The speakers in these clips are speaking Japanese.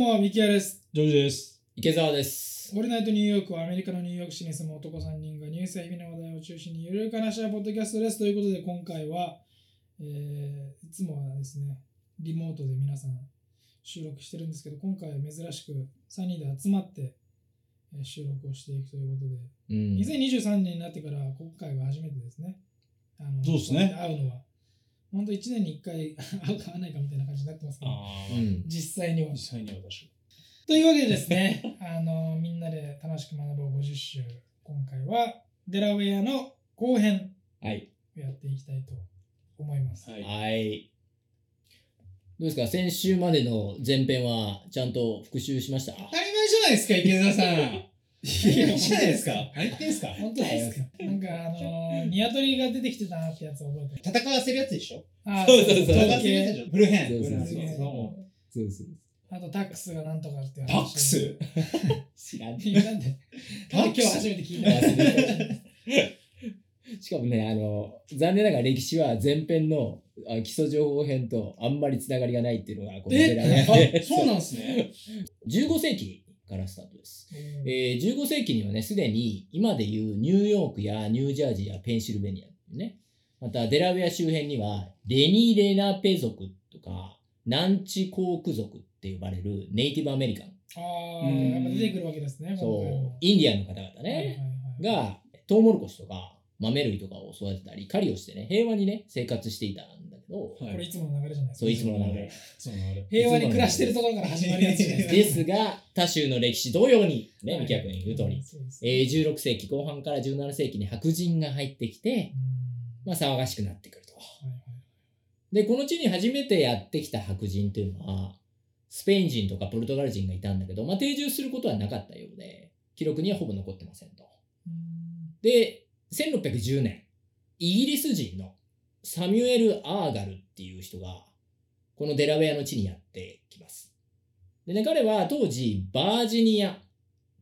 も、ミキヤです。ジョージです。池澤です。オールナイトニューヨークはアメリカのニューヨーク市に住む男3人がニュースや日々の話題を中心にゆるく話し合うポッドキャストです。ということで、今回は、えーいつもはですね、リモートで皆さん収録してるんですけど、今回は珍しく3人で集まってえー収録をしていくということで、うん。2023年になってから今回が初めてですね。あのそうですね会うのは。本当1年に1回 会うか会わないかみたいな感じになってますけど。実際には実。際には私。というわけでですね、あのみんなで楽しく学ぼう50週、今回はデラウェアの後編はい。をやっていきたいと思います。はい。はい。どうですか？先週までの前編はちゃんと復習しました？当たり前じゃないですか、池澤さん。当たり前じゃないですか？何言ってんすか？本当ですか？なんかあのニワトリが出てきてたなってやつ覚えてる。戦わせるやつでしょ？あそうそうそう。戦わせるやつでしょ？ブルーヘン。そうそうそう。あとタックスがなんとかってタックス？知らん。いやなんで今日初めて聞いた しかもね、あの、残念ながら歴史は前編のあ基礎情報編とあんまりつながりがないっていうのがこのえ？そうなんですね。15世紀？からスタートです。えー15世紀にはね、すでに今でいうニューヨークやニュージャージーやペンシルベニア、ね、またデラウェア周辺にはレニ・レナペ族とかナンチコーク族って呼ばれるネイティブアメリカン、ああ、やっぱ出てくるわけですね。そう。も、インディアンの方々はいはいね、はい。がトウモロコシとか豆類とかを育てたり、狩りをしてね、平和にね、生活していたんだけど、はいこれいつもの流れじゃないですか。そういつもの流れ。平和に暮らしてるところから始まるやつですか。ですが、他州の歴史同様に、ね、はい三木君言う通り、えー16世紀後半から17世紀に白人が入ってきて、うんまあ、騒がしくなってくると。で、この地に初めてやってきた白人というのは、スペイン人とかポルトガル人がいたんだけど、まあ、定住することはなかったようで、記録にはほぼ残ってませんと。うんで、1610年、イギリス人のサミュエル・アーガルっていう人が、このデラウェアの地にやってきます。でね、彼は当時、バージニア、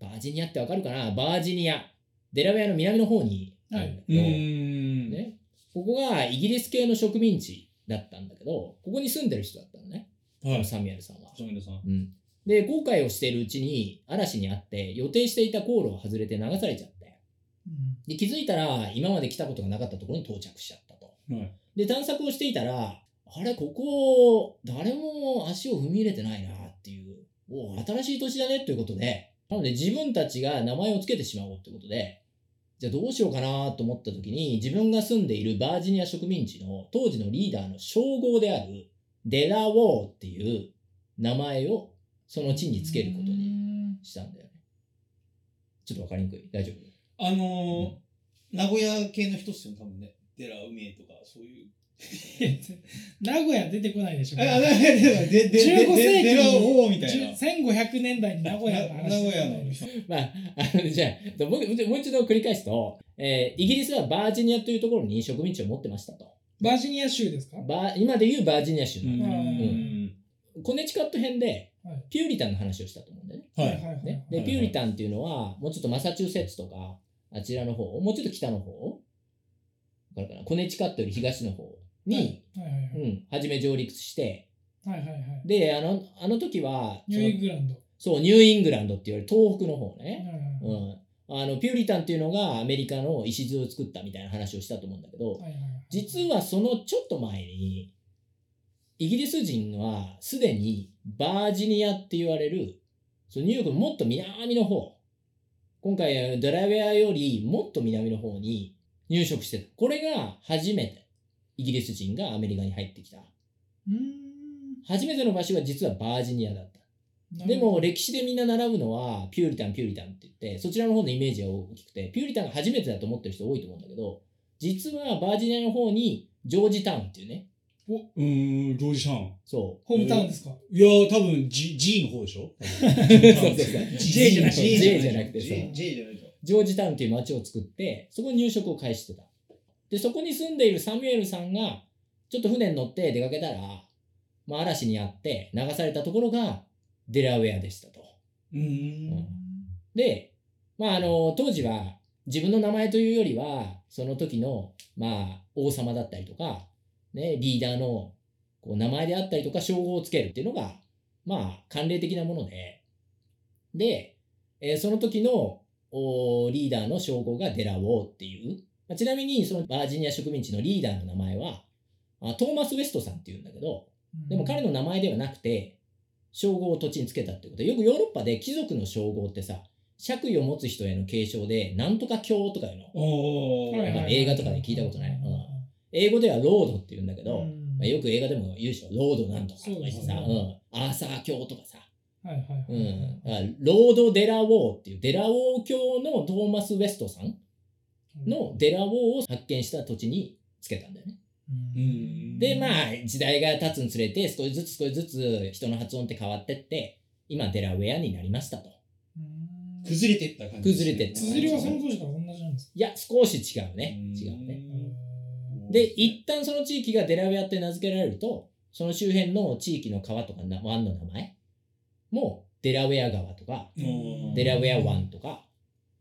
バージニアってわかるかな？バージニア、デラウェアの南の方にあるんだうけど、ーん。ね、ここがイギリス系の植民地だったんだけど、ここに住んでる人だったのね、はい。サミュエルさんは。ジョンさん。うん、で、航海をしているうちに嵐にあって、予定していた航路を外れて流されちゃって、うんで気づいたら今まで来たことがなかったところに到着しちゃった。で、探索をしていたら、あれ、ここ、誰も足を踏み入れてないなっていう、おう新しい土地だねっていうことで、なので自分たちが名前を付けてしまおうってことで、じゃあどうしようかなと思った時に、自分が住んでいるバージニア植民地の当時のリーダーの称号である、デラウォーっていう名前をその地に付けることにしたんだよね。ちょっとわかりにくい？大丈夫？あのー、名古屋系の人っすよ、多分ね。デラウメイとか、そういう。名古屋出てこないでしょ。あ、あ、で、で、で、で、15世紀デラウオーみたいな。1500年代に名古屋の話名古屋の人。まあ、あの、じゃあ、もうもう一度繰り返すと、えーイギリスはバージニアというところに植民地を持ってましたと。バージニア州ですか？バー今でいうバージニア州うの、ん。コネチカット編ではいピューリタンの話をしたと思うんだよね。はい。ねで、はいピューリタンっていうのは、もうちょっとマサチューセッツとか、あちらの方、もうちょっと北の方、わかなコネチカットより東の方に。うん、初め上陸して、はいはいはい。で、あの、あの時は、ニューイングランド。そう、ニューイングランドって言われる東北の方ね。はいはいはいうん、あのピューリタンっていうのがアメリカの礎を作ったみたいな話をしたと思うんだけど、はいはいはい実はそのちょっと前にイギリス人はすでにバージニアって言われるそのニューヨークのもっと南の方今回ドラウェアよりもっと南の方に入植してたこれが初めて。イギリス人がアメリカに入ってきた。うーん。初めての場所が実はバージニアだった。でも歴史でみんな習うのはピューリタンピューリタンって言ってそちらの方のイメージが大きくてピューリタンが初めてだと思ってる人多いと思うんだけど実はバージニアの方にジョージタウンっていうね。うーん、ジョージさん。そホームタウンですか？いやー、多分 G, G の方でしょ？う そうそうそう。J じゃなくて J じゃなくて J, じゃないと。ジョージタウンっていう町を作ってそこに入植を開始してた。でそこに住んでいるサミュエルさんがちょっと船に乗って出かけたら、まあ、嵐にあって流されたところがデラウェアでしたと。うーん。で、まあ、あの当時は自分の名前というよりはその時の、まあ、王様だったりとか、ね、リーダーのこう名前であったりとか称号をつけるっていうのが、まあ、慣例的なもので、で、えーその時のリーダーの称号がデラウォーっていう、まあちなみにそのバージニア植民地のリーダーの名前は、あトーマス・ウェストさんっていうんだけど、でも彼の名前ではなくて、称号を土地につけたってこと。で、よくヨーロッパで貴族の称号ってさ、爵位を持つ人への継承で、なんとか卿とかいうの。映画とかで聞いたことない。うん。英語では Lord って言うんだけど、うん。まあ、よく映画でも言うでしょ、 Lord なんとかとか言ってさ、うん、アーサー卿とかさ、はいはいはい。うん、 Lord De La Warr っていう、デラウォー卿のトーマス・ウェストさんのデラウォーを発見した土地につけたんだよね。ううんんで、まあ、時代が経つにつれて、少しずつ少しずつ人の発音って変わってって、今、デラウェアになりましたと。うん崩れてった感じね。崩れてった綴りはその当時から同じなんですかいや、少し違うね。うん違うね。うんで、一旦その地域がデラウェアって名付けられると、その周辺の地域の川とかな湾の名前も、デラウェア川とか、うんデラウェア湾とか、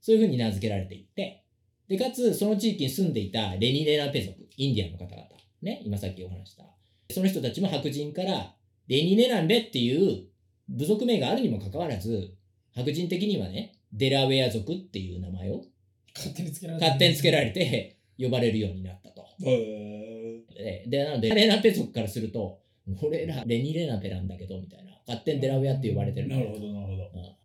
そういうふうに名付けられていって、で、かつ、その地域に住んでいたレニレナペ族、インディアンの方々、ね、今さっきお話した。その人たちも白人から、レニレナンベっていう部族名があるにもかかわらず、白人的にはね、デラウェア族っていう名前を勝手につけられて勝手につけられれて呼ばれるようになったと。でなので、レナペ族からすると、俺らレニレナペなんだけど、みたいな。勝手にデラウェアって呼ばれてるーなるほど、なるほど。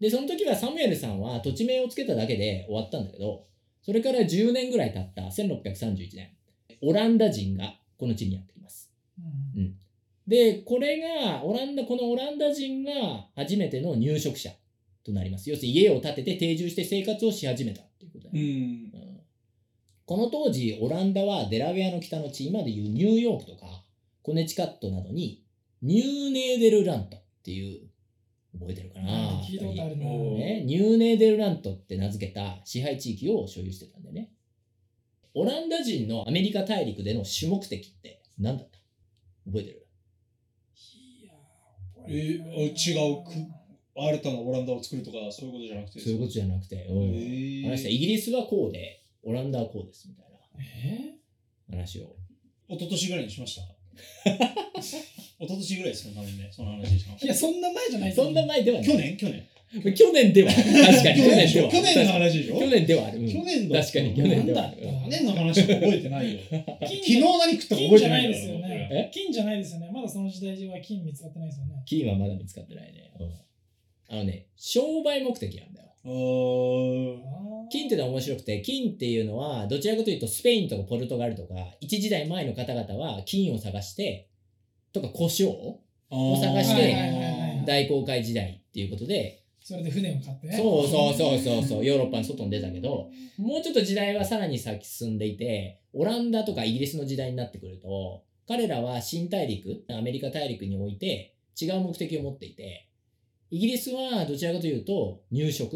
で、その時はサムエルさんは土地名をつけただけで終わったんだけど、それから10年ぐらい経った1631年、オランダ人がこの地にやってきます。うんで、これが、オランダ、このオランダ人が初めての入植者となります。要するに家を建てて定住して生活をし始めたっていうことだね。ん。うんこの当時、オランダはデラウェアの北の地、今でいうニューヨークとか、コネチカットなどに、ニューネーデルラントっていう、覚えてるかな？聞いたことあるな。ね、ニューネーデルラントって名付けた支配地域を所有してたんでね。オランダ人のアメリカ大陸での主目的って何だった？覚えてる？いやえーあ違うく新たなオランダを作るとか、そういうことじゃなくて？そういうことじゃなくて、うんへー話したイギリスはこうで、オランダはこうですみたいえな話を。一昨年ぐらいにしました？一昨年ぐらいですね、多分ね、その話したのいや、そんな前じゃないですよそんな前ではない。去年去年去年では。確かに去年では。去年の話でしょ？去年ではある。うん去年だ確かに去年ではある。去年の話は覚えてないよ。昨金日何食ったか金覚えてないですよね。金じゃないですよね。まだその時代中は金見つかってないですよね。金はまだ見つかってないね。うんあのね、商売目的なんだよ。金ってのは面白くて、金っていうのは、どちらかというとスペインとかポルトガルとか、一時代前の方々は金を探して、とか胡椒を探して大航海時代っていうことで、それで船を買って。ね。そうそうそうそうそう、ヨーロッパの外に出たけど、もうちょっと時代はさらに先進んでいて、オランダとかイギリスの時代になってくると、彼らは新大陸、アメリカ大陸において違う目的を持っていて、イギリスはどちらかというと入植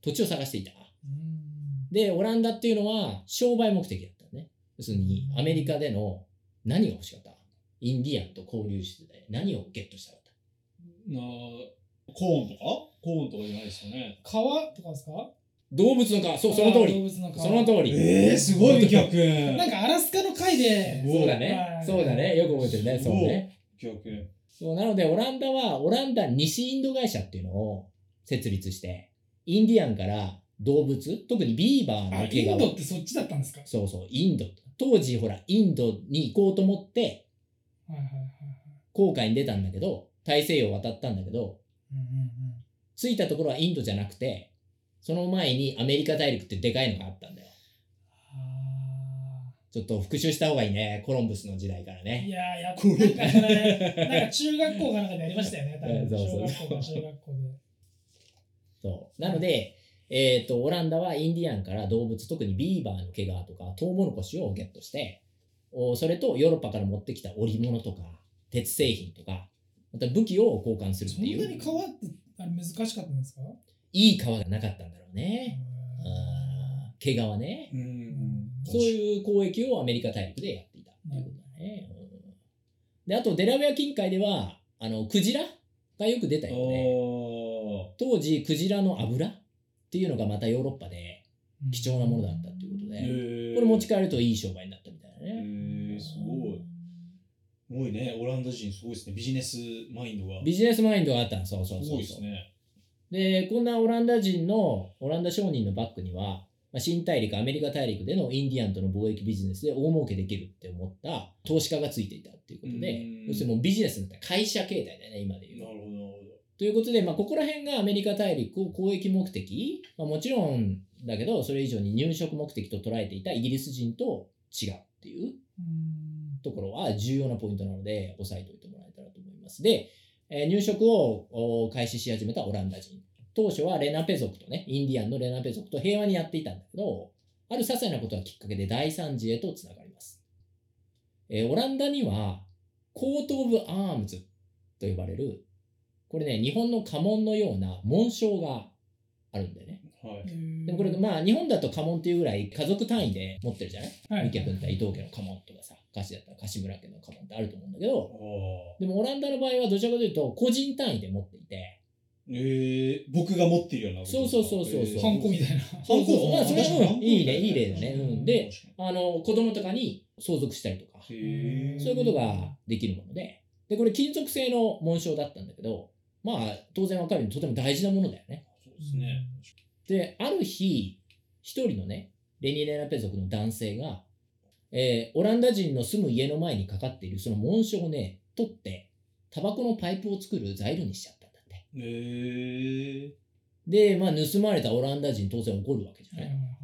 土地を探していた。うんで、オランダっていうのは商売目的だったのね。要するにアメリカでの何が欲しかった？インディアンと交流してて何をゲットしたかった？なコーンとか？コーンとかじゃないですよね。川？とかですか？動物の皮、そう、その通動り。物の皮その通り。えー、すごい逆。なんかアラスカの回で、そうだはね。いそうだね。よく覚えてるね。そうね。逆。そうなので、オランダは、オランダ西インド会社っていうのを設立して、インディアンから動物、特にビーバーあの毛皮インドってそっちだったんですか？そうそう、インド。当時、ほら、インドに行こうと思って、はいはいはいはい。航海に出たんだけど、大西洋を渡ったんだけど、うんうん着いたところはインドじゃなくて、その前にアメリカ大陸ってでかいのがあったんだよ。あちょっと復習した方がいいね。コロンブスの時代からーいね。やーやっぱなんかなんか中学校かなんかでやりましたよね、多分。小学校か中学校で。そう。なので、えっ、と、オランダはインディアンから動物、特にビーバーの毛皮とか、トウモロコシをゲットして、おそれとヨーロッパから持ってきた織物とか、鉄製品とか、また武器を交換するっていそんなにう、川ってあれ難しかったんですか？いい皮がなかったんだろうね。う毛皮ね。うん。そういう交易をアメリカ大陸でやっていたっていうことだね。うんで、あと、デラウェア近海では、あの、クジラがよく出たあよね。ー当時、クジラの油っていうのがまたヨーロッパで貴重なものだったっていうことで、へーこれ持ち帰るといい商売になったみたいなへね。ーすごい。ごいね、オランダ人すごいですね。ビジネスマインドが。ビジネスマインドがあったの、そうそうすごいでそうそう。すね。で、こんなオランダ人の、オランダ商人のバックには、まあ、新大陸、アメリカ大陸でのインディアンとの貿易ビジネスで大儲けできるって思った投資家がついていたっていうことでうん、要するにもうビジネスになった会社形態だよね、今で言うな。るほど、ということで、まあ、ここら辺がアメリカ大陸を交易目的、まあ、もちろんだけど、それ以上に入植目的と捉えていたイギリス人と違うっていううんところは重要なポイントなので、押さえておいてもらえたらと思います。で、えー入植をお開始し始めたオランダ人。当初はレナペ族とね、インディアンのレナペ族と平和にやっていたんだけど、ある些細なことがきっかけで大惨事へとつながります。えーオランダには、コート・オブ・アームズと呼ばれる、これね、日本の家紋のような紋章があるんだよね。ど。はい。でもこれ、まあ、日本だと家紋っていうぐらい家族単位で持ってるじゃない？はい三家君と伊藤家の家紋とかさ、歌詞だったら柏村家の家紋ってあると思うんだけど、ああ。でもオランダの場合はどちらかというと個人単位で持っていて、えー、僕が持ってるような。そうそうそうそうそう。ハンコみたいな。そうそうまあそれは確かにうんいいねいい例だね。うん。であの、子供とかに相続したりとか、そういうことができるもので、で、これ金属製の紋章だったんだけど、まあ、当然わかるようにとても大事なものだよね。そうですね。で、ある日、一人のね、レニー・レナペ族の男性が、えーオランダ人の住む家の前にかかっているその紋章をね、取って、タバコのパイプを作る材料にしちゃったんだって。えー、で、まあ、盗まれたオランダ人当然怒るわけじゃない。はいはいはいうん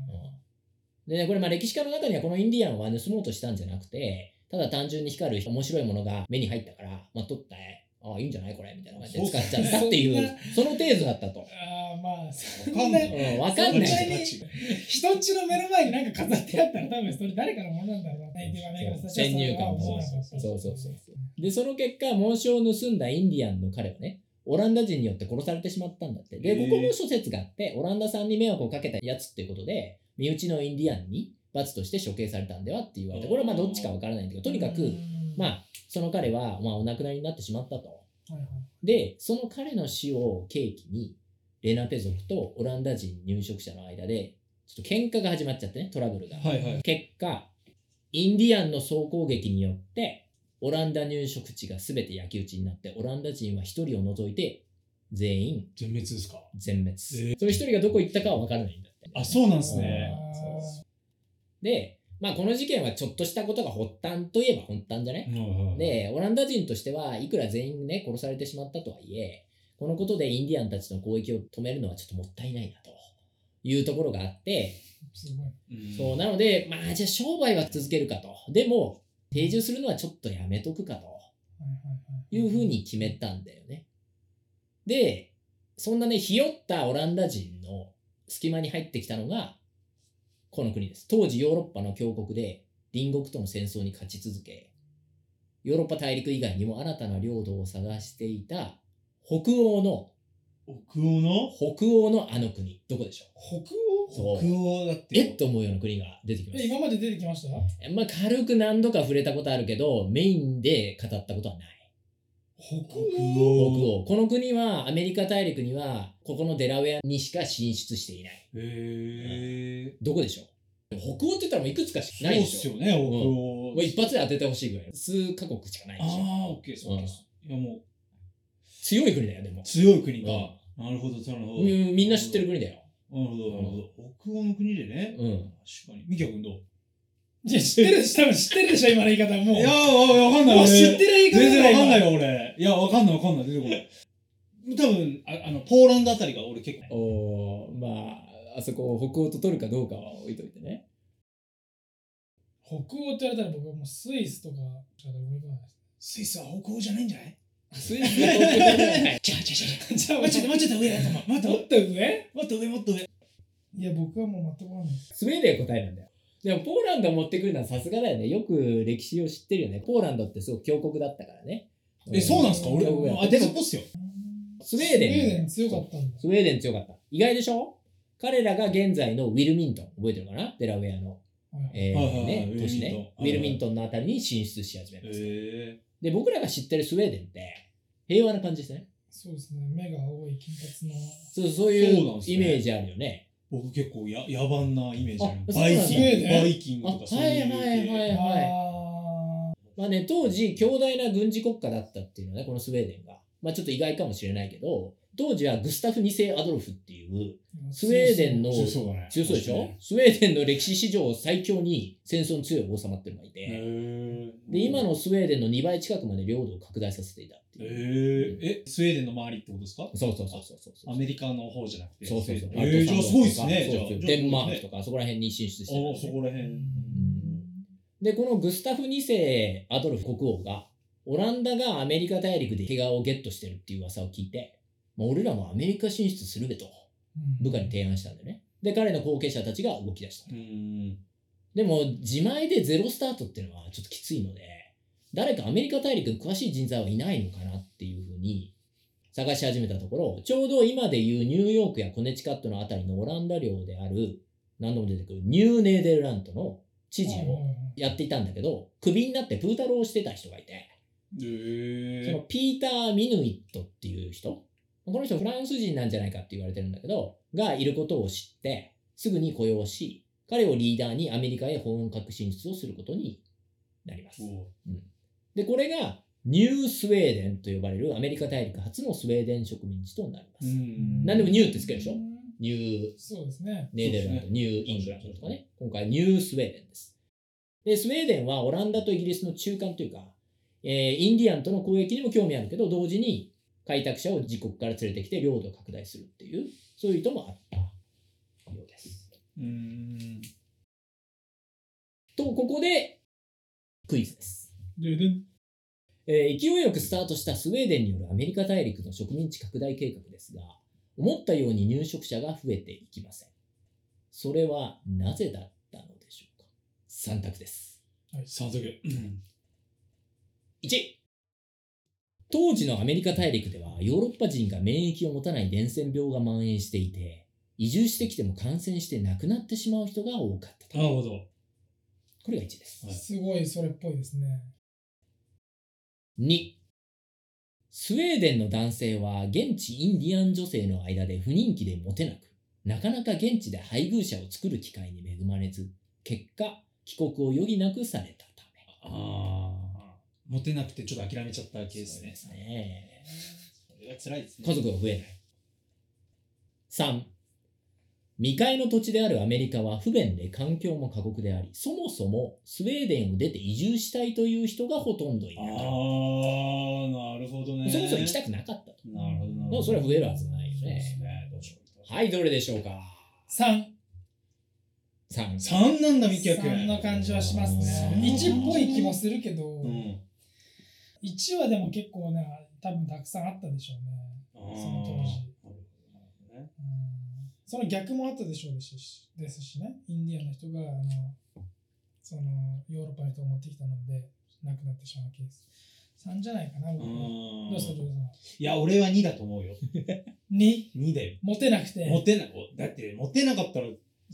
でね、これまあ歴史家の中にはこのインディアンは盗もうとしたんじゃなくて、ただ単純に光る面白いものが目に入ったから、まあ、取って、ああ、いいんじゃない？これみたいな感じで使っちゃったっていう、その程度だったと。ああ、まあ、そわかんないうん、わかんない。人んちの目の前になんか飾ってあったら多分それ誰かのものなんだろうな。ネイティブアメリカの人たちは先入観それは思わなかったそうそうそうそうで、その結果、紋章を盗んだインディアンの彼はね、オランダ人によって殺されてしまったんだって。で、ここも諸説があって、オランダさんに迷惑をかけたやつっていうことで、身内のインディアンに罰として処刑されたんではって言われて、これはまあどっちかわからないんだけど、とにかく、まあ、あ、その彼は、まあ、お亡くなりになってしまったと。はいはいで、その彼の死を契機に、レナペ族とオランダ人入植者の間で、ちょっと喧嘩が始まっちゃってね、トラブルが。はいはい。結果、インディアンの総攻撃によって、オランダ入植地が全て焼き討ちになって、オランダ人は一人を除いて、全員全滅ですか？全滅。えーその一人がどこ行ったかは分からないんだって。あ、そうなんですね。で、まあこの事件はちょっとしたことが発端といえば発端じゃね、で、で、オランダ人としてはいくら全員ね、殺されてしまったとはいえ、このことでインディアンたちの攻撃を止めるのはちょっともったいないなというところがあって、すごい。うんそう、なので、まあじゃあ商売は続けるかと。でも、定住するのはちょっとやめとくかと。はいうふうに決めたんだよね。で、そんなね、ひよったオランダ人の隙間に入ってきたのが、この国です。当時ヨーロッパの強国で隣国との戦争に勝ち続け、ヨーロッパ大陸以外にも新たな領土を探していた北欧の、北欧の？北欧のあの国、どこでしょう？そう北欧だって。えっと思うような国が出てきまえ、す。今まで出てきました？まあ軽く何度か触れたことあるけど、メインで語ったことはない。北北欧北欧。欧。この国は、アメリカ大陸には、ここのデラウェアにしか進出していない。へえ。どこでしょう？北欧って言ったらもういくつかしかないでしょすよね、北欧。もう一発で当ててほしいぐらい。数カ国しかないでしょああ、オッケーです、オッケーです。いや、もう、強い国だよ、でも。強い国がうん。なるほど、なるほど。うんみんな知ってる国だよ。なるほど、なるほど。北欧の国でね。うん。確かに。ミキヤ君どう？いや、知ってる、多分知ってるでしょ、今の言い方。もう。いやー、わわかんない。もう知俺ってる言い方全然わかんないよ。よ、俺。いや、わかんない、わかんない。出てこない。多分ああの、ポーランドあたりが俺結構。おーまあ、あそこを北欧と取るかどうかは置いといてね。北欧って言われたら僕はもうスイスとかしか思い浮かばないスイスは北欧じゃないんじゃない？スイスの北欧じゃない。ちゃちゃちゃもうちょっと、もうちょっと上やと思う。もっともっと上もっと上、もっと上。いや、僕はもう全くわかんない。スウェーデン答えなんだよ。でも、ポーランドを持ってくるのはさすがだよね。よく歴史を知ってるよね。ポーランドってすごく強国だったからね。え、そうなんすか？俺、あ、でも、っすよ。スウェーデン。スウェーデン強かったんだ。スウェーデン強かった。意外でしょ？彼らが現在のウィルミントン、覚えてるかな？デラウェアの、はいえーねウィルミントン都市ね。ウィルミントンのあたりに進出し始めへました。え。で、僕らが知ってるスウェーデンって平和な感じですね。そうですね。目が青い金髪の。そうそういうイメージあるよね。僕結構や野蛮なイメージあるあバイキング、バイキングあ、とかそうはいいうはいはい系。はい。あまあね、当時、強大な軍事国家だったっていうのはね、このスウェーデンが。まあちょっと意外かもしれないけど、当時はグスタフ2世アドルフっていう、スウェーデンの強そうだね。強そうでしょ？へスウェーデンの歴史史上最強に戦争に強い王様っていうのがいて、え。で、今のスウェーデンの2倍近くまで領土を拡大させていたってえいう。ー、え、スウェーデンの周りってことですか？そうそうそうそうそう。アメリカの方じゃなくて。そうそうそう。えー、じゃあすごいですね。そうそうデンマークとか。か、そこら辺に進出してたんあそこら辺。うんで、このグスタフ2世アドルフ国王が、オランダがアメリカ大陸で毛皮をゲットしてるっていう噂を聞いて、まあ、俺らもアメリカ進出するべと部下に提案したんでね。で、彼の後継者たちが動き出したう。ん。でも、自前でゼロスタートっていうのはちょっときついので、誰かアメリカ大陸に詳しい人材はいないのかなっていうふうに探し始めたところ、ちょうど今でいうニューヨークやコネチカットのあたりのオランダ領である、何度も出てくるニューネーデルラントの知事をやっていたんだけど、クビになってプータローをしてた人がいて、えそのピーター・ミヌイットっていう人、この人フランス人なんじゃないかって言われてるんだけど、がいることを知って、すぐに雇用し、彼をリーダーにアメリカへ本格進出をすることになります。で、これがニュースウェーデンと呼ばれるアメリカ大陸初のスウェーデン植民地となります。ん何でもニューってつけるでしょ？うんニューそうですね。ネーデルランド、ねニューイングランドとかね。今回ニュースウェーデンです。で、スウェーデンはオランダとイギリスの中間というか、えーインディアンとの交易にも興味あるけど、同時に開拓者を自国から連れてきて領土を拡大するっていう、そういう意図もあったようです。うん。と、ここでクイズです。ででえー勢いよくスタートしたスウェーデンによるアメリカ大陸の植民地拡大計画ですが、思ったように入植者が増えていきません。それはなぜだったのでしょうか ?3 択です。三択。うん。1当時のアメリカ大陸ではヨーロッパ人が免疫を持たない伝染病が蔓延していて、移住してきても感染して亡くなってしまう人が多かったと。なるほど。これが1です。はいすごいそれっぽいですね。2スウェーデンの男性は現地インディアン女性の間で不人気でモテなく、なかなか現地で配偶者を作る機会に恵まれず、結果、帰国を余儀なくされたため。ああ。モテなくてちょっと諦めちゃったケースね。そうですね。それは辛いですね。家族が増えない。3、未開の土地であるアメリカは不便で環境も過酷であり、そもそもスウェーデンを出て移住したいという人がほとんどいああ、なかっなるほどね。た。そもそも行きたくなかったと。なるほどなるほど。それは増えるはずないよそうですね。ね。どうしよう。はい、どれでしょうか？3。?3。三なんだ、美脚。3の感じはしますね。うん1っぽい気もするけど、うん。1はでも結構ね、多分たくさんあったでしょうね。その当時その逆もあったでしょうですしですしね、インディアンの人があのそのヨーロッパの人を持ってきたので亡くなってしまうケース。3じゃないかな、僕はどういや、俺は2だと思うよ。2、2だよ。モテなくて、モテな、だって、モテなかったら、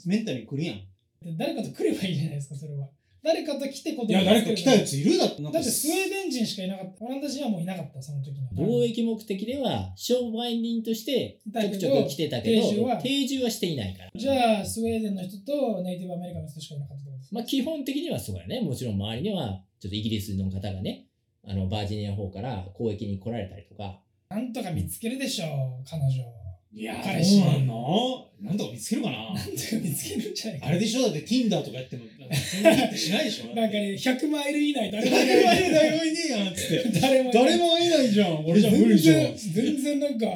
メンタルに来るやん。誰かと来ればいいじゃないですか、それは。誰かと来てことや、誰か来たやついるだって。だってスウェーデン人しかいなかった。オランダ人はもういなかった、その時には。貿易目的では商売人としてちょくちょく来てたけど、定住は定住はしていないから。じゃあ、スウェーデンの人とネイティブアメリカの人しかいなかったってことですか？まあ基本的にはそうだね。もちろん周りには、ちょっとイギリスの方がね、あの、バージニアの方から交易に来られたりとか、なんとか見つけるでしょう、彼女。いや、彼氏そうなんの？なんとか見つけるかな？なんとか見つけるんじゃないかあれでしょ？だって Tinder とかやっても、そんなってしないでしょ？なんかね、100マイル以内誰誰もいないもいねえ、誰もいねえやんっつって。誰もいない誰もいないじゃん。俺じゃ無理じゃん。こ全然なんか、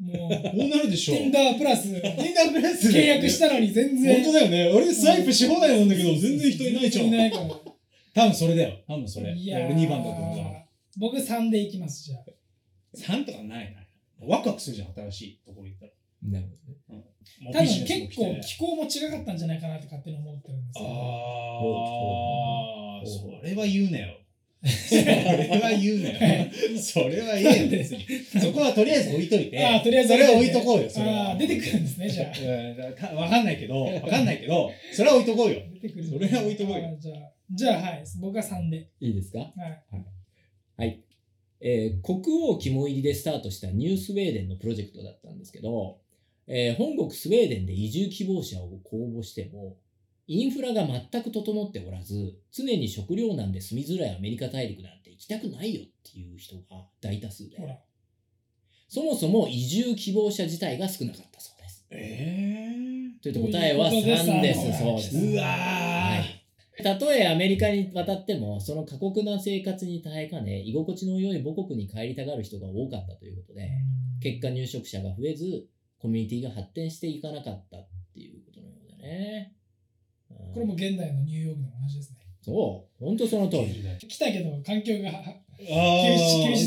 もう、うなるでしょ。Tinder プラス Tinder プラス契約したのに全然。本当だよね。俺スワイプし放題なんだけど、全然人いないじゃん。いないから。多分それだよ。多分それ。いやー俺2番だと思う。僕3でいきます、じゃあ。3とかないな。ワクワクするじゃん、新しいところ行ったら。なるほどね。もう多分結構気候も違かったんじゃないかなって勝手に思ってるんですよ。ああ、それは言うなよ。それは言うなよ。それは言えよ、別に。そこはとりあえず置いといて。あーとりあえずそれは置いとこうよ、それは。出てくるんですね、じゃあ。わかんないけど、わかんないけど、それは置いとこうよ。出てくる。それは置いとこうよじゃあ、じゃあはい、僕は3で。いいですか？はい。はい。えー国王肝入りでスタートしたニュースウェーデンのプロジェクトだったんですけど、えー本国スウェーデンで移住希望者を公募しても、インフラが全く整っておらず、常に食糧難で住みづらいアメリカ大陸なんて行きたくないよっていう人が大多数で。そもそも移住希望者自体が少なかったそうです。えというと答えはということで3です。三そうです。うわーはい。たとえアメリカに渡っても、その過酷な生活に耐えかね、居心地の良い母国に帰りたがる人が多かったということで、結果入植者が増えず、コミュニティが発展していかなかったっていうことのようだね。うんこれも現代のニューヨークでも同じですね。そう、本当その通り。来たけど環境がああ、厳し厳し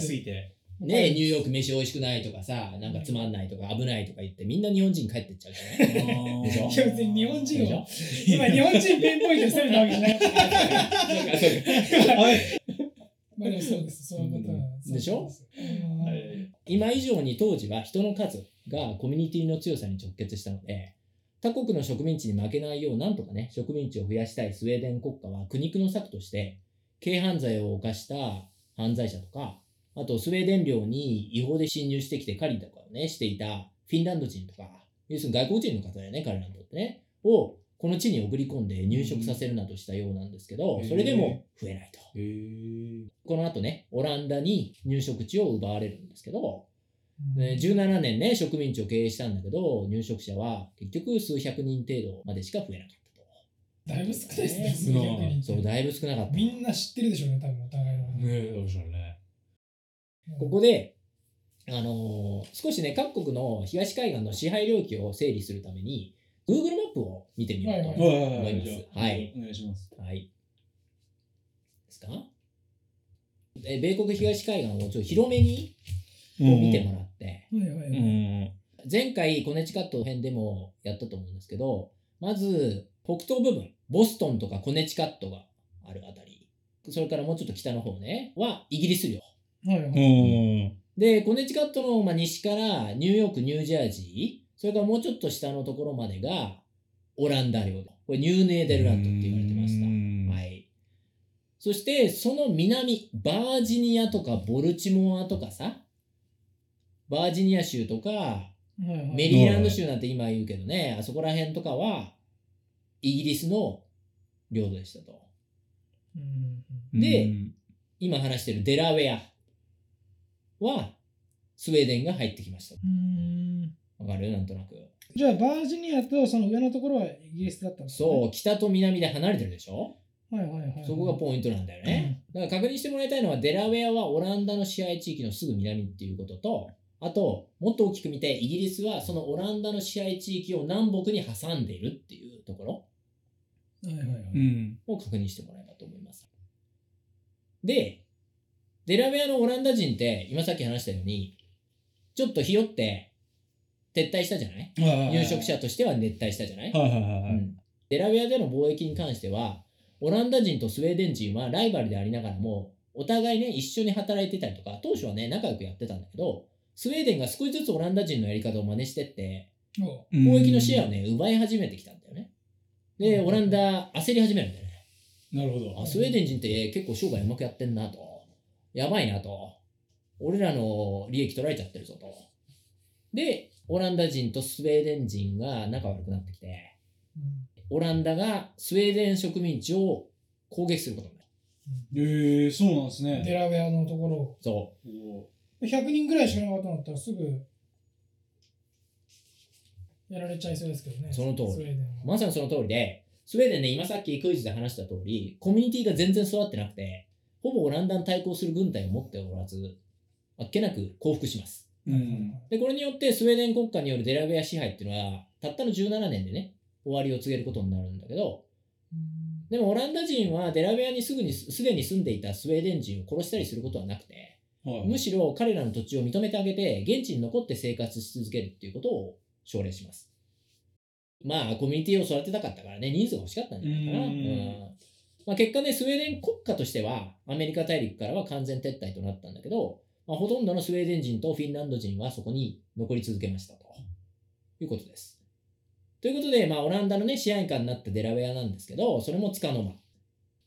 すぎて。ねえ、ニューヨーク飯美味しくないとかさ、なんかつまんないとか危ないとか言って、みんな日本人帰ってっちゃうじゃない？でしょ？いや別に日本人を今日本人ピンポイントで攻めたわけじゃなかったそうかそうか。まあでもそうです。そういうことは。うん。でしょ？今以上に当時は人の数がコミュニティの強さに直結したので、他国の植民地に負けないようなんとかね、植民地を増やしたいスウェーデン国家は苦肉の策として、軽犯罪を犯した犯罪者とか、あとスウェーデン領に違法で侵入してきて狩りとかをね、していたフィンランド人とか、要するに外国人の方だよね、彼らにとってね、をこの地に送り込んで入植させるなどしたようなんですけど、うん。それでも増えないと。この後ね、オランダに入植地を奪われるんですけど、うん。ね17年ね、植民地を経営したんだけど、入植者は結局数百人程度までしか増えなかっただいぶ少ないですね。ね。数百人と。そう、だいぶ少なかった。みんな知ってるでしょうね多分お互いのねえ、どうしようね。ここで、あのー少しね、各国の東海岸の支配領域を整理するために、Google マップを見てみようとはい思います。はい。お願いします。はい。ですか？え米国東海岸をちょっと広めにこう見てもらって。前回コネチカット編でもやったと思うんですけど、まず北東部分、ボストンとかコネチカットがあるあたり、それからもうちょっと北の方ね、はイギリス領。はいはいうん。で、コネチカットのまあ西からニューヨーク、ニュージャージー、それからもうちょっと下のところまでがオランダ領土。これニューネーデルランドって言われてました。はい。そして、その南、バージニアとかボルチモアとかさ、バージニア州とか、メリーランド州なんて今言うけどね、あそこら辺とかは、イギリスの領土でしたと。うんで今話してるデラウェアは、スウェーデンが入ってきました。うんわかる？なんとなく。じゃあバージニアとその上のところはイギリスだったんですねそう、北と南で離れてるでしょ？はいはいはいはいそこがポイントなんだよね。だから確認してもらいたいのは、デラウェアはオランダの支配地域のすぐ南っていうことと、あと、もっと大きく見て、イギリスはそのオランダの支配地域を南北に挟んでいるっていうところはいはいはいうん。を確認してもらえばと思います。で、デラウェアのオランダ人って、今さっき話したように、ちょっとひよって撤退したじゃない？入植者としては熱帯したじゃない？うんデラウェアでの貿易に関しては、オランダ人とスウェーデン人はライバルでありながらも、お互いね、一緒に働いてたりとか、当初はね、仲良くやってたんだけど、スウェーデンが少しずつオランダ人のやり方を真似してって、貿易のシェアをね、奪い始めてきたんだよね。で、オランダ焦り始めるんだよね。なるほど。あ、スウェーデン人って結構商売うまくやってんなと。やばいなと。俺らの利益取られちゃってるぞと。で、オランダ人とスウェーデン人が仲悪くなってきて、うんオランダがスウェーデン植民地を攻撃することになる。ええ、そうなんですデね。ラウェアのところをそお100人ぐらいしかなかったんだったらすぐやられちゃいそうですけどねその通り。まさにその通りで、スウェーデンね、今さっきクイズで話した通り、コミュニティが全然育ってなくて、ほぼオランダに対抗する軍隊を持っておらず、あっけなく降伏します。うん。で、これによってスウェーデン国家によるデラウェア支配っていうのは、たったの17年でね、終わりを告げることになるんだけど、うんでもオランダ人はデラウェアにすぐにすでに住んでいたスウェーデン人を殺したりすることはなくて、はいむしろ彼らの土地を認めてあげて、現地に残って生活し続けるっていうことを奨励します。まあ、コミュニティを育てたかったからね、人数が欲しかったんじゃないかな。うんうんまあ、結果ね、スウェーデン国家としては、アメリカ大陸からは完全撤退となったんだけど、まあ、ほとんどのスウェーデン人とフィンランド人はそこに残り続けましたということです。ということで、まあ、オランダのね、支配下になったデラウェアなんですけど、それもつかの間。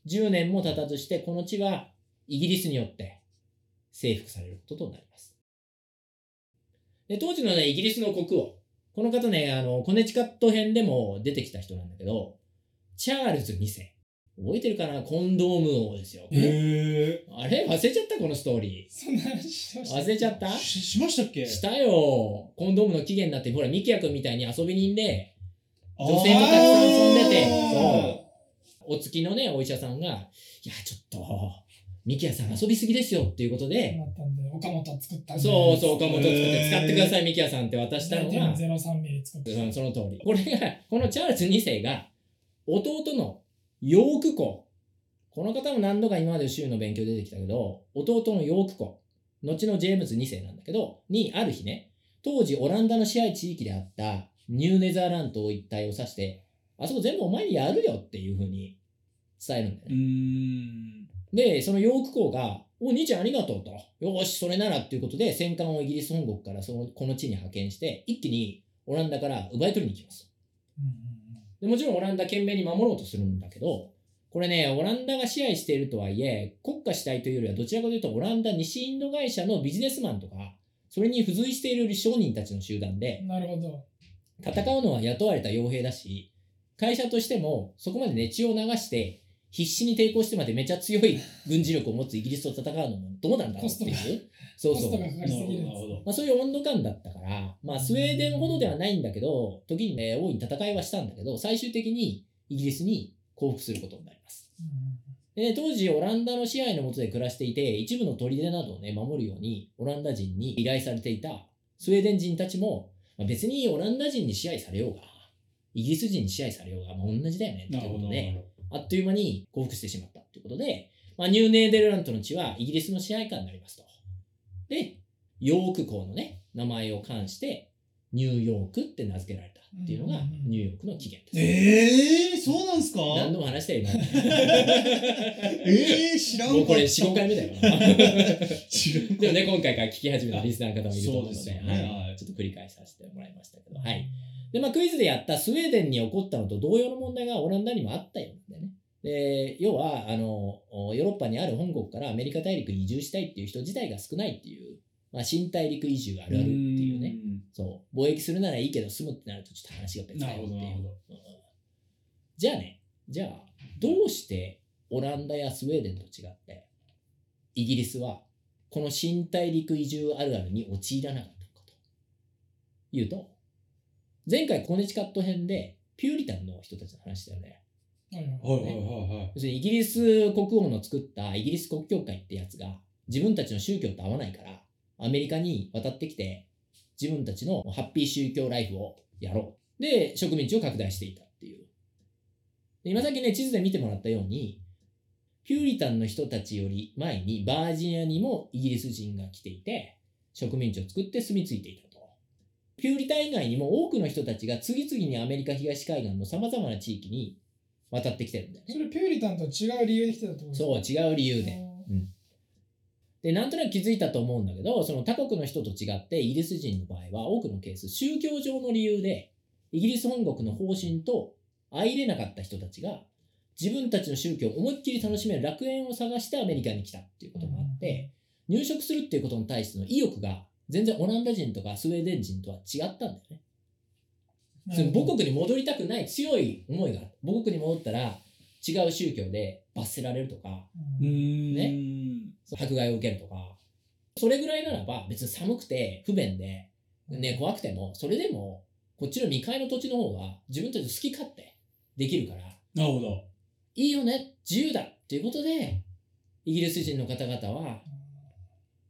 10年も経たずして、この地はイギリスによって征服されることとなります。で当時のね、イギリスの国王。この方ね、あの、コネチカット編でも出てきた人なんだけど、チャールズ2世。覚えてるかな？コンドーム王ですよ。へあれ？忘れちゃった？このストーリそんな話してましー。た忘れちゃった？え。ししましたっけ？したよ。コンドームの起源になって、ほら、ミキヤ君みたいに遊び人で、女女性とたくさん遊んでてあお付きのね、お医者さんが、いや、ちょっと、ミキヤさん遊びすぎですよっていうことーで、なったんで、岡本作った。そうそう、岡本作って使ってください、ミキヤさんって渡したのが、0.03ミリ作っその通り。これが、このチャールズ2世が、弟のヨーク公。この方も何度か今まで州の勉強出てきたけど、弟のヨーク公。後のジェームズ2世なんだけど、に、ある日ね、当時オランダの支配地域であったニューネザーランド一帯を指して、あそこ全部お前にやるよっていうふうに伝えるんだよね。ん。で、そのヨーク公が、お、兄ちゃんありがとうと。よーし、それならっていうことで、戦艦をイギリス本国からその、この地に派遣して、一気にオランダから奪い取りに行きます。うんうんでもちろんオランダ懸命に守ろうとするんだけど、これね、オランダが支配しているとはいえ、国家主体というよりはどちらかというと、オランダ西インド会社のビジネスマンとか、それに付随している商人たちの集団でう、んなるほど。戦うのは雇われた傭兵だし、会社としてもそこまで熱血を流して、必死に抵抗してまでめちゃ強い軍事力を持つイギリスと戦うのもどうなんだろうっていう。そうそう。まあ、そういう温度感だったから、まあ、スウェーデンほどではないんだけど、時にね、大いに戦いはしたんだけど、最終的にイギリスに降伏することになります。でね、当時、オランダの支配の下で暮らしていて、一部の砦などをね、守るように、オランダ人に依頼されていたスウェーデン人たちも、まあ、別にオランダ人に支配されようが、イギリス人に支配されようが、まあ、同じだよねってことで、なるほあっという間に降伏してしまったということで、まあ、ニューネーデルラントの地はイギリスの支配下になりますと。で、ヨーク港のね、名前を冠して、ニューヨークって名付けられたっていうのがニューヨークの起源です。ええー、そうなんすか？何度も話したよ、今。え えー、知らんかった。もうこれ4、5回目だよ。でもね、今回から聞き始めたリスナーの方もいると思うので、ねはいはいちょっと繰り返させてもらいましたけど、はい。で、まあ、クイズでやったスウェーデンに起こったのと同様の問題がオランダにもあったようなんだよね。で、要は、あの、ヨーロッパにある本国からアメリカ大陸に移住したいっていう人自体が少ないっていう、まあ、新大陸移住あるあるっていうね。そう。貿易するならいいけど住むってなるとちょっと話が別だよっていう。うんじゃあね、じゃあ、どうしてオランダやスウェーデンと違って、イギリスはこの新大陸移住あるあるに陥らなかったのかというと、前回コネチカット編でピューリタンの人たちの話だよね。はいはいはい。要するにイギリス国王の作ったイギリス国教会ってやつが自分たちの宗教と合わないからアメリカに渡ってきて自分たちのハッピー宗教ライフをやろう。で、植民地を拡大していたっていう。で今さっきね、地図で見てもらったように、ピューリタンの人たちより前にバージニアにもイギリス人が来ていて、植民地を作って住み着いていたと。ピューリタン以外にも多くの人たちが次々にアメリカ東海岸の様々な地域に渡ってきてるんだよねそ。れピューリタンと違う理由で来てたってことそう、違う理由で。うで、なんとなく気づいたと思うんだけど、その他国の人と違って、イギリス人の場合は多くのケース、宗教上の理由で、イギリス本国の方針と相入れなかった人たちが、自分たちの宗教を思いっきり楽しめる楽園を探してアメリカに来たっていうこともあって、入植するっていうことに対しての意欲が、全然オランダ人とかスウェーデン人とは違ったんだよね。んその母国に戻りたくない強い思いがある母国に戻ったら違う宗教で罰せられるとか。ね迫害を受けるとか、それぐらいならば別に寒くて不便で、ね、怖くても、それでもこっちの未開の土地の方が自分たちの好き勝手できるから、なるほど。いいよね、自由だっていうことで、イギリス人の方々は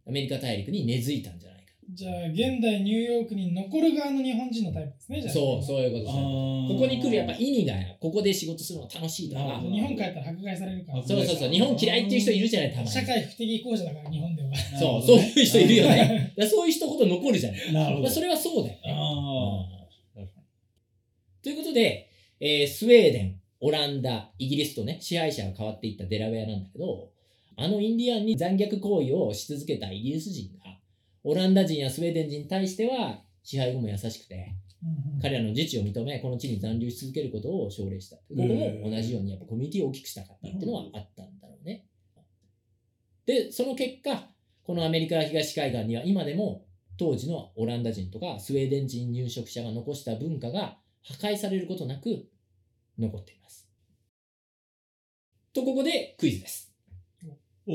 アメリカ大陸に根付いたんじゃないか。じゃあ現代ニューヨークに残る側の日本人のタイプですねじゃあそう、そういうことことここに来るやっぱい意味が、ここで仕事するのが楽しいとか日本帰ったら迫害されるからあそうそうそう、日本嫌いっていう人いるじゃない、たまに。社会不適合者だから日本ではそう、そういう人いるよね。そういう人ほど残るじゃない。なるほど。まあ、それはそうだよね。あということで、えースウェーデン、オランダ、イギリスとね、支配者が変わっていったデラウェアなんだけど、あのインディアンに残虐行為をし続けたイギリス人が、オランダ人やスウェーデン人に対しては、支配後も優しくて、彼らの自治を認め、この地に残留し続けることを奨励した。ここも同じように、やっぱコミュニティを大きくしたかったっていうのはあったんだろうね。で、その結果、このアメリカ東海岸には今でも当時のオランダ人とかスウェーデン人入植者が残した文化が破壊されることなく残っています。とここでクイズです。お、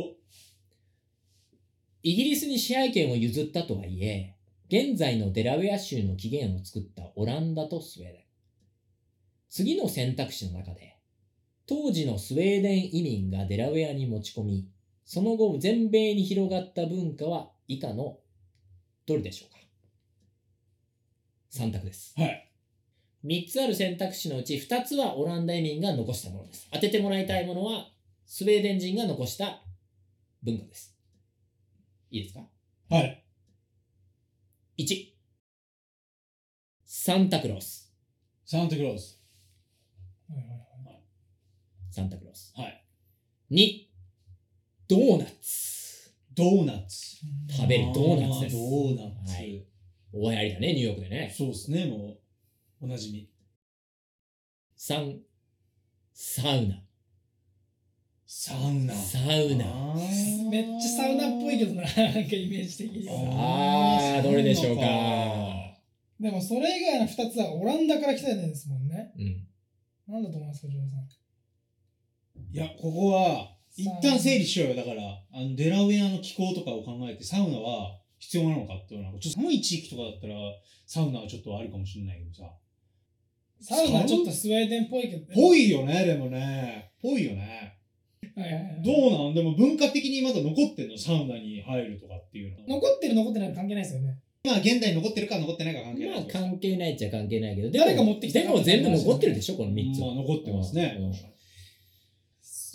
イギリスに支配権を譲ったとはいえ、現在のデラウェア州の起源を作ったオランダとスウェーデン。次の選択肢の中で、当時のスウェーデン移民がデラウェアに持ち込み、その後全米に広がった文化は以下のどれでしょうか ?3 択です。はい。3つある選択肢のうち2つはオランダ移民が残したものです。当ててもらいたいものはスウェーデン人が残した文化です。いいですか？はい。?1、サンタクロース。サンタクロース。はいはいはいサンタクロース。はい。2、ドーナツ。ドーナツ。食べるドーナツですドーナツ。はい大流行りだね、ニューヨークでね。そうですね、もう、おなじみ。3、サウナ。サウナ。サウナ。めっちゃサウナっぽいけどな、なんかイメージ的には。あーどれでしょうかでもそれ以外の2つはオランダから来たやつですもんね。うん。なんだと思いますか、ジョーさん。いや、ここは、一旦整理しようよ。だから、あのデラウェアの気候とかを考えて、サウナは必要なのかっていうのは、ちょっと寒い地域とかだったら、サウナはちょっとあるかもしれないけどさ。サウナちょっとスウェーデンっぽいけど。ぽいよね、でもね。ぽいよね。どうなん？でも文化的にまだ残ってんの？サウナに入るとかっていうの。残ってる残ってない関係ないですよね。まあ現代に残ってるか残ってないか関係ない。まあ関係ないっちゃ関係ないけど、で誰が持ってきたかでも全部残ってるでしょ、この3つは。まあ残ってますね。うん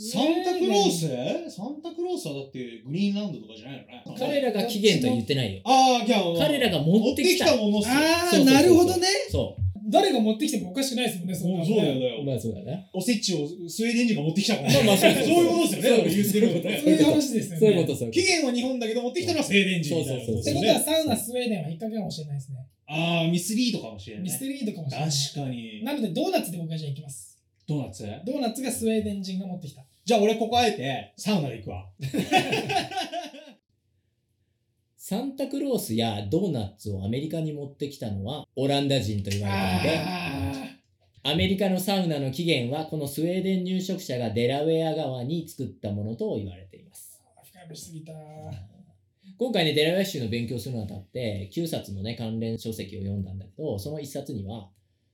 サンタクロース？サンタクロースはだってグリーンランドとかじゃないのね。彼らが起源とは言ってないよ。ああ、じゃあ、彼らが持持っててっきた。きたものああ、なるほどね。そ誰が持ってきてもおかしくないですもんね、そんなのそうだよ、ね。だよう。。まあそうだね。おせちをスウェーデン人が持ってきたから。まあまあそうそういうことですよね。言ってることねそういう話ですよね。そういうこと、そういう期限は日本だけど持ってきたのはスウェーデン人みたいなそうそうそうってことは、サウナ、スウェーデンは引っ掛けかもしれないですね。ああ、ミスリードかもしれない。ミステリードかもしれない。確かに。なので、ドーナツで僕はじゃあ行きます。ドーナツ？ドーナツがスウェーデン人が持ってきた。じゃあ俺ここあえてサウナで行くわ。サンタクロースやドーナツをアメリカに持ってきたのはオランダ人と言われたので、あアメリカのサウナの起源はこのスウェーデン入植者がデラウェア川に作ったものと言われています。あ、深すぎた。今回ね、デラウェア州の勉強するにあたって、9冊のね、関連書籍を読んだんだけど、その1冊には、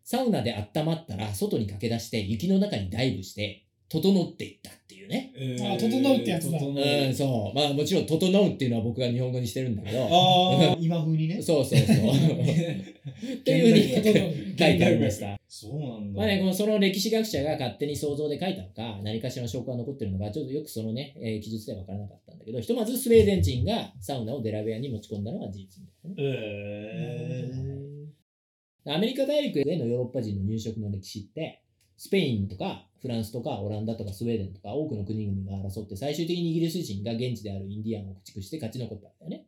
サウナで温まったら外に駆け出して雪の中にダイブして、整っていったっていうね。あ整うってやつだ整ううん、そう。まあもちろん、整うっていうのは僕が日本語にしてるんだけど、ああ、今風にね。そうそうそう。っていうふうに書いてありました。そうなんだ。まあね、このその歴史学者が勝手に想像で書いたのか、何かしらの証拠が残ってるのか、ちょっとよくそのね、えー記述では分からなかったんだけど、ひとまずスウェーデン人がサウナをデラウェアに持ち込んだのは事実みたいなね。えー、アメリカ大陸へのヨーロッパ人の入植の歴史って、スペインとかフランスとかオランダとかスウェーデンとか多くの国々が争って最終的にイギリス人が現地であるインディアンを駆逐して勝ち残ったんだよね。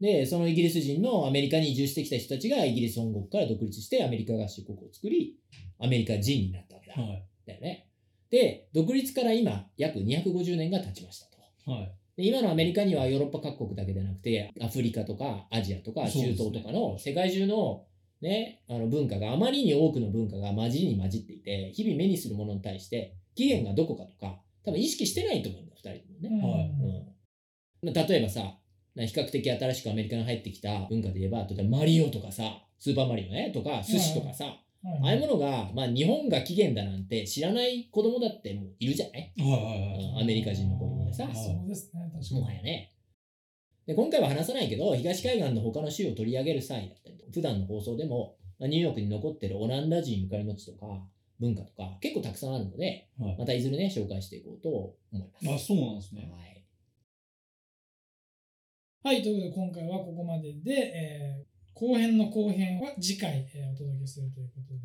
で、そのイギリス人のアメリカに移住してきた人たちがイギリス本国から独立してアメリカ合衆国を作り、アメリカ人になったわけだ。はだよね。で、独立から今約250年が経ちましたと。い。はい。で今のアメリカにはヨーロッパ各国だけでなくて、アフリカとかアジアとか中東とかの世界中のね、あの文化があまりに多くの文化が混じりに混じっていて、日々目にするものに対して起源がどこかとか、多分意識してないと思うんだよ、二人ともね。はいうん、例えばさ、な比較的新しくアメリカに入ってきた文化で言えば、例えばマリオとかさ、スーパーマリオね、とか、寿司とかさ、はいああいうものが、まあ日本が起源だなんて知らない子供だってもういるじゃない？はいはいはい。うんアメリカ人の子供でさあそうですね、確かに。もはやね。で今回は話さないけど、東海岸の他の州を取り上げる際だったりと、普段の放送でも、まあニューヨークに残ってるオランダ人ゆかりの地とか、文化とか、結構たくさんあるので、はいまたいずれね、紹介していこうと思います。あ、そうなんですね。はい。はい、ということで今回はここまでで、えー後編の後編は次回、えーお届けするということで。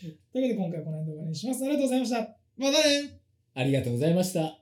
ということで今回はこの辺で終わりにします。ありがとうございました。またねありがとうございました。